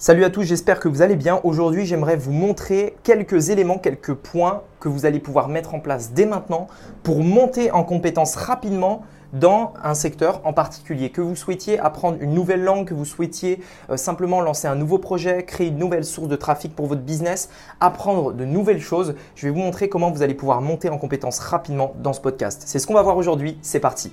Salut à tous, j'espère que vous allez bien. Aujourd'hui, j'aimerais vous montrer quelques éléments, quelques points que vous allez pouvoir mettre en place dès maintenant pour monter en compétence rapidement dans un secteur en particulier, que vous souhaitiez apprendre une nouvelle langue, que vous souhaitiez euh, simplement lancer un nouveau projet, créer une nouvelle source de trafic pour votre business, apprendre de nouvelles choses. Je vais vous montrer comment vous allez pouvoir monter en compétence rapidement dans ce podcast. C'est ce qu'on va voir aujourd'hui. C'est parti.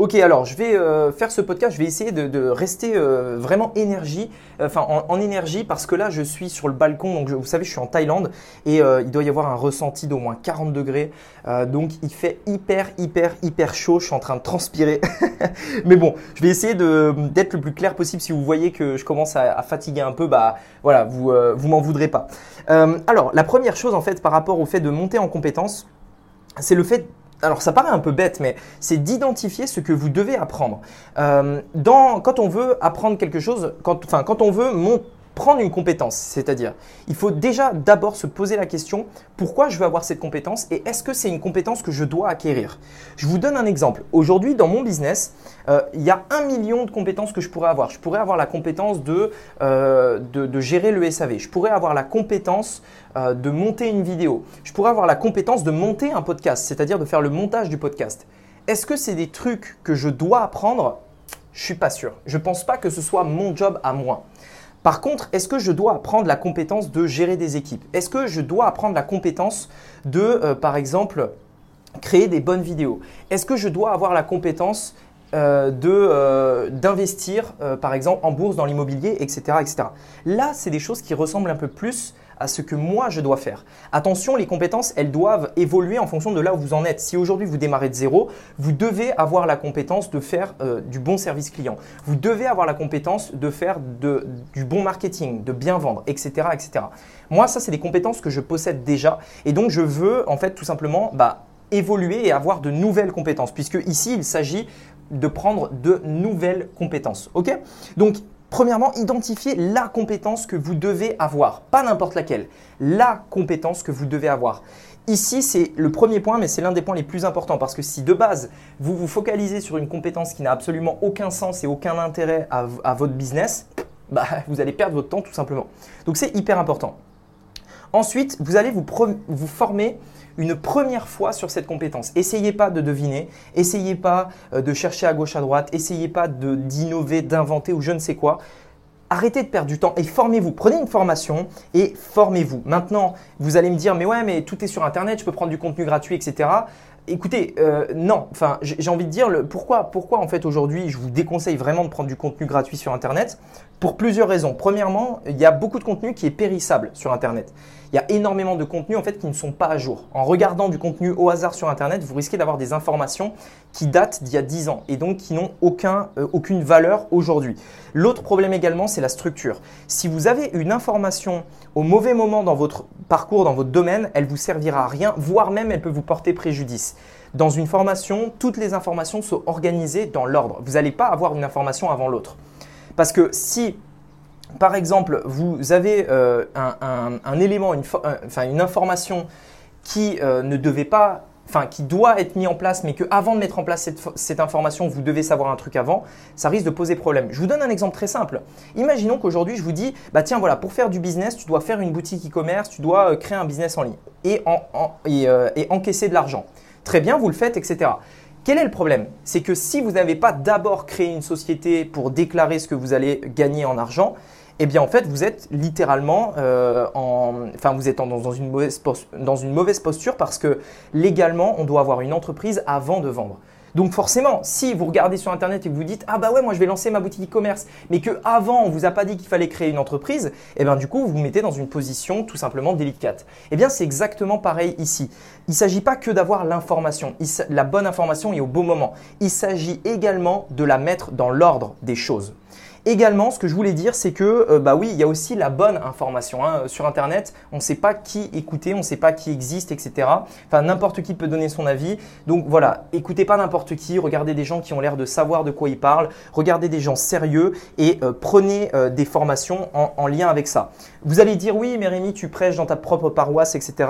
Ok, alors je vais euh, faire ce podcast, je vais essayer de, rester euh, vraiment énergie, enfin en, énergie parce que là je suis sur le balcon, donc vous savez je suis en Thaïlande et euh, il doit y avoir un ressenti d'au moins 40 degrés, donc il fait hyper hyper hyper chaud, je suis en train de transpirer, mais bon, je vais essayer d'être le plus clair possible. Si vous voyez que je commence à, fatiguer un peu, bah voilà, vous vous m'en voudrez pas. alors la première chose en fait par rapport au fait de monter en compétence, c'est le fait alors ça paraît un peu bête, mais c'est d'identifier ce que vous devez apprendre. Euh, quand on veut apprendre quelque chose, enfin, quand on veut monter prendre une compétence, c'est-à-dire il faut déjà d'abord se poser la question pourquoi je veux avoir cette compétence et est-ce que c'est une compétence que je dois acquérir? Je vous donne un exemple. Aujourd'hui dans mon business, euh, il y a un million de compétences que je pourrais avoir. Je pourrais avoir la compétence de, euh, de, gérer le SAV. Je pourrais avoir la compétence euh, de monter une vidéo. Je pourrais avoir la compétence de monter un podcast, c'est-à-dire de faire le montage du podcast. Est-ce que c'est des trucs que je dois apprendre? Je suis pas sûr. Je pense pas que ce soit mon job à moi. Par contre, est-ce que je dois apprendre la compétence de gérer des équipes? Est-ce que je dois apprendre la compétence de, euh, par exemple, créer des bonnes vidéos? Est-ce que je dois avoir la compétence euh, euh, d'investir, par exemple, en bourse, dans l'immobilier, etc., etc. Là, c'est des choses qui ressemblent un peu plus à ce que moi je dois faire. Attention, les compétences, elles doivent évoluer en fonction de là où vous en êtes. Si aujourd'hui vous démarrez de zéro, vous devez avoir la compétence de faire euh, du bon service client. Vous devez avoir la compétence de faire du bon marketing, de bien vendre, etc. etc. Moi, ça, c'est des compétences que je possède déjà. Et donc, je veux en fait tout simplement bah, évoluer et avoir de nouvelles compétences. Puisque ici, il s'agit de prendre de nouvelles compétences. Ok? Donc, Premièrement, identifiez la compétence que vous devez avoir, pas n'importe laquelle, la compétence que vous devez avoir. Ici, c'est le premier point, mais c'est l'un des points les plus importants parce que si de base, vous vous focalisez sur une compétence qui n'a absolument aucun sens et aucun intérêt à, votre business, bah, vous allez perdre votre temps tout simplement. Donc c'est hyper important. Ensuite, vous allez vous, vous former une première fois sur cette compétence. Essayez pas de deviner, essayez pas euh, de chercher à gauche à droite, essayez pas d'innover, d'inventer ou je ne sais quoi. Arrêtez de perdre du temps et formez-vous. Prenez une formation et formez-vous. Maintenant, vous allez me dire, mais ouais, mais tout est sur Internet, je peux prendre du contenu gratuit, etc. Écoutez, euh, non, enfin, j'ai envie de dire le, pourquoi, pourquoi en fait aujourd'hui je vous déconseille vraiment de prendre du contenu gratuit sur Internet? Pour plusieurs raisons. Premièrement, il y a beaucoup de contenu qui est périssable sur Internet. Il y a énormément de contenus en fait qui ne sont pas à jour. En regardant du contenu au hasard sur Internet, vous risquez d'avoir des informations qui datent d'il y a 10 ans et donc qui n'ont aucun, euh, aucune valeur aujourd'hui. L'autre problème également, c'est la structure. Si vous avez une information au mauvais moment dans votre parcours, dans votre domaine, elle vous servira à rien, voire même elle peut vous porter préjudice. Dans une formation, toutes les informations sont organisées dans l'ordre. Vous n'allez pas avoir une information avant l'autre. Parce que si, par exemple, vous avez euh, un, élément, une, euh, information qui euh, ne devait pas enfin qui doit être mis en place, mais que avant de mettre en place cette, information, vous devez savoir un truc avant, ça risque de poser problème. Je vous donne un exemple très simple. Imaginons qu'aujourd'hui je vous dis, bah tiens voilà, pour faire du business, tu dois faire une boutique e-commerce, tu dois créer un business en ligne et, et encaisser de l'argent. Très bien, vous le faites, etc. Quel est le problème? C'est que si vous n'avez pas d'abord créé une société pour déclarer ce que vous allez gagner en argent, eh bien en fait vous êtes littéralement euh, en, enfin vous êtes dans, une mauvaise posture parce que légalement on doit avoir une entreprise avant de vendre. Donc forcément, si vous regardez sur internet et que vous dites ah bah ouais moi je vais lancer ma boutique e-commerce, mais que avant on vous a pas dit qu'il fallait créer une entreprise, eh bien du coup vous vous mettez dans une position tout simplement délicate. Eh bien c'est exactement pareil ici. Il ne s'agit pas que d'avoir l'information, la bonne information et au bon moment. Il s'agit également de la mettre dans l'ordre des choses. Également, ce que je voulais dire, c'est que euh, bah oui, il y a aussi la bonne information. Hein. Sur Internet, on ne sait pas qui écouter, on ne sait pas qui existe, etc. Enfin, n'importe qui peut donner son avis. Donc voilà, écoutez pas n'importe qui, regardez des gens qui ont l'air de savoir de quoi ils parlent, regardez des gens sérieux et euh, prenez euh, des formations en, lien avec ça. Vous allez dire oui, mais Rémi, tu prêches dans ta propre paroisse, etc.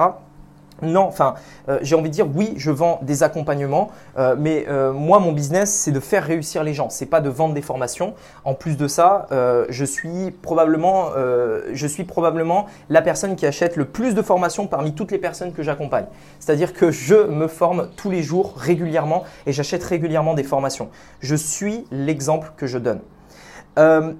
Non, enfin, euh, j'ai envie de dire oui, je vends des accompagnements, euh, mais euh, moi, mon business, c'est de faire réussir les gens. C'est pas de vendre des formations. En plus de ça, je suis probablement, je suis probablement la personne qui achète le plus de formations parmi toutes les personnes que j'accompagne. C'est-à-dire que je me forme tous les jours régulièrement et j'achète régulièrement des formations. Je suis l'exemple que je donne.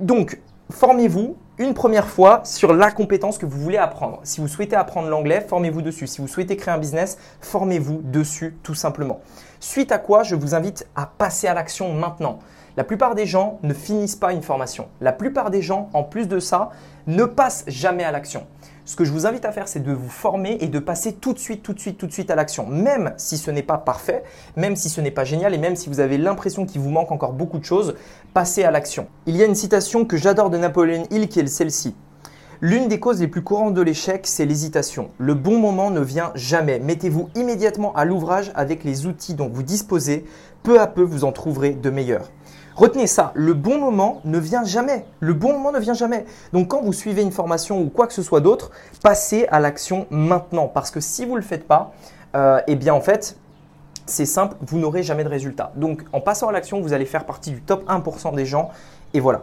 donc, formez-vous une première fois sur la compétence que vous voulez apprendre. Si vous souhaitez apprendre l'anglais, formez-vous dessus. Si vous souhaitez créer un business, formez-vous dessus tout simplement. Suite à quoi, je vous invite à passer à l'action maintenant. La plupart des gens ne finissent pas une formation. La plupart des gens, en plus de ça, ne passent jamais à l'action. Ce que je vous invite à faire, c'est de vous former et de passer tout de suite, tout de suite, tout de suite à l'action. Même si ce n'est pas parfait, même si ce n'est pas génial et même si vous avez l'impression qu'il vous manque encore beaucoup de choses, passez à l'action. Il y a une citation que j'adore de Napoléon Hill qui est celle-ci. L'une des causes les plus courantes de l'échec, c'est l'hésitation. Le bon moment ne vient jamais. Mettez-vous immédiatement à l'ouvrage avec les outils dont vous disposez. Peu à peu, vous en trouverez de meilleurs. Retenez ça, le bon moment ne vient jamais. Le bon moment ne vient jamais. Donc quand vous suivez une formation ou quoi que ce soit d'autre, passez à l'action maintenant. Parce que si vous ne le faites pas, euh, eh bien en fait, c'est simple, vous n'aurez jamais de résultat. Donc en passant à l'action, vous allez faire partie du top 1% des gens. Et voilà.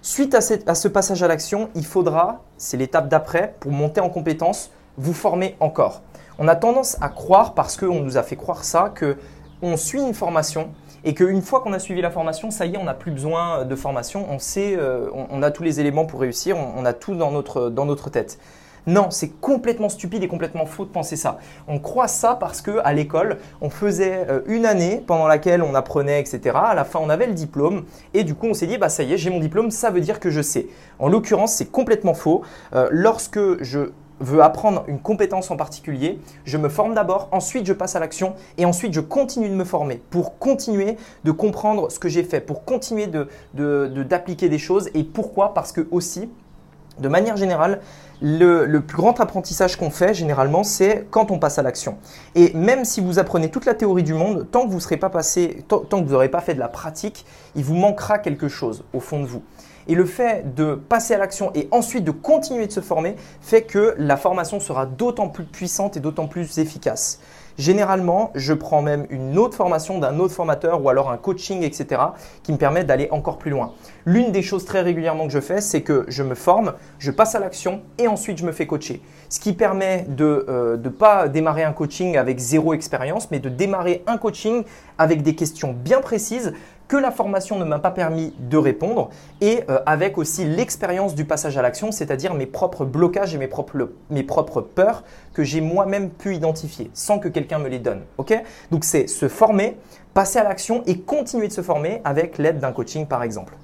Suite à, ce passage à l'action, il faudra, c'est l'étape d'après, pour monter en compétence, vous former encore. On a tendance à croire, parce qu'on nous a fait croire ça, que on suit une formation et qu'une fois qu'on a suivi la formation, ça y est, on n'a plus besoin de formation, on sait, euh, on, a tous les éléments pour réussir, on, a tout dans notre, dans notre tête. Non, c'est complètement stupide et complètement faux de penser ça. On croit ça parce que à l'école, on faisait euh, une année pendant laquelle on apprenait, etc. À la fin, on avait le diplôme et du coup, on s'est dit, bah ça y est, j'ai mon diplôme, ça veut dire que je sais. En l'occurrence, c'est complètement faux. Euh, lorsque je veux apprendre une compétence en particulier, je me forme d'abord, ensuite je passe à l'action et ensuite je continue de me former pour continuer de comprendre ce que j'ai fait, pour continuer d'appliquer de, des choses. Et pourquoi Parce que aussi, de manière générale, le, plus grand apprentissage qu'on fait généralement, c'est quand on passe à l'action. Et même si vous apprenez toute la théorie du monde, tant que vous serez pas passé, tant que vous n'aurez pas fait de la pratique, il vous manquera quelque chose au fond de vous. Et le fait de passer à l'action et ensuite de continuer de se former fait que la formation sera d'autant plus puissante et d'autant plus efficace. Généralement, je prends même une autre formation d'un autre formateur ou alors un coaching, etc., qui me permet d'aller encore plus loin. L'une des choses très régulièrement que je fais, c'est que je me forme, je passe à l'action et ensuite je me fais coacher. Ce qui permet de ne euh, pas démarrer un coaching avec zéro expérience, mais de démarrer un coaching avec des questions bien précises que la formation ne m'a pas permis de répondre et euh, avec aussi l'expérience du passage à l'action, c'est-à-dire mes propres blocages et mes propres, peurs que j'ai moi-même pu identifier sans que quelqu'un me les donne. Donc c'est se former, passer à l'action et continuer de se former avec l'aide d'un coaching par exemple.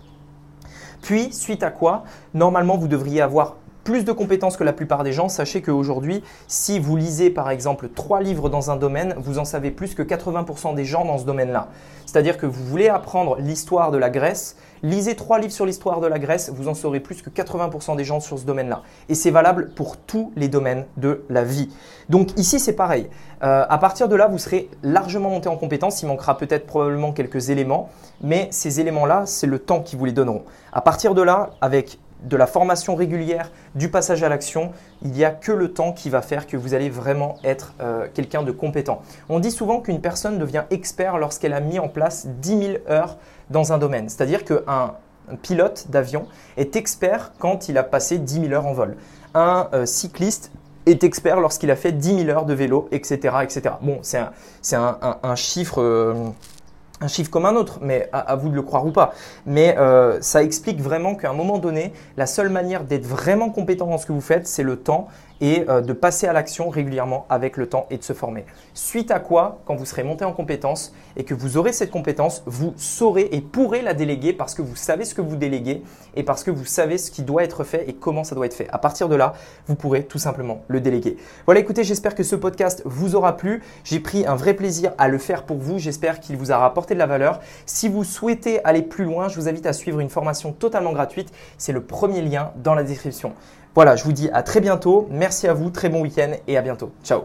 Puis, suite à quoi, normalement, vous devriez avoir plus de compétences que la plupart des gens. Sachez qu'aujourd'hui, si vous lisez par exemple trois livres dans un domaine, vous en savez plus que 80% des gens dans ce domaine-là. C'est-à-dire que vous voulez apprendre l'histoire de la Grèce, lisez trois livres sur l'histoire de la Grèce, vous en saurez plus que 80% des gens sur ce domaine-là. Et c'est valable pour tous les domaines de la vie. Donc ici, c'est pareil. Euh, à partir de là, vous serez largement monté en compétence. Il manquera peut-être probablement quelques éléments, mais ces éléments-là, c'est le temps qui vous les donneront. À partir de là, avec de la formation régulière, du passage à l'action, il n'y a que le temps qui va faire que vous allez vraiment être euh, quelqu'un de compétent. On dit souvent qu'une personne devient expert lorsqu'elle a mis en place 10 000 heures dans un domaine. C'est-à-dire qu'un pilote d'avion est expert quand il a passé 10 000 heures en vol. Un euh, cycliste est expert lorsqu'il a fait 10 000 heures de vélo, etc. etc. Bon, c'est un, chiffre... Euh, un chiffre comme un autre, mais à, vous de le croire ou pas. Mais euh, ça explique vraiment qu'à un moment donné, la seule manière d'être vraiment compétent dans ce que vous faites, c'est le temps et euh, de passer à l'action régulièrement avec le temps et de se former. Suite à quoi, quand vous serez monté en compétence et que vous aurez cette compétence, vous saurez et pourrez la déléguer parce que vous savez ce que vous déléguez et parce que vous savez ce qui doit être fait et comment ça doit être fait. À partir de là, vous pourrez tout simplement le déléguer. Voilà, écoutez, j'espère que ce podcast vous aura plu. J'ai pris un vrai plaisir à le faire pour vous. J'espère qu'il vous aura apporté de la valeur. Si vous souhaitez aller plus loin, je vous invite à suivre une formation totalement gratuite. C'est le premier lien dans la description. Voilà, je vous dis à très bientôt. Merci à vous, très bon week-end et à bientôt. Ciao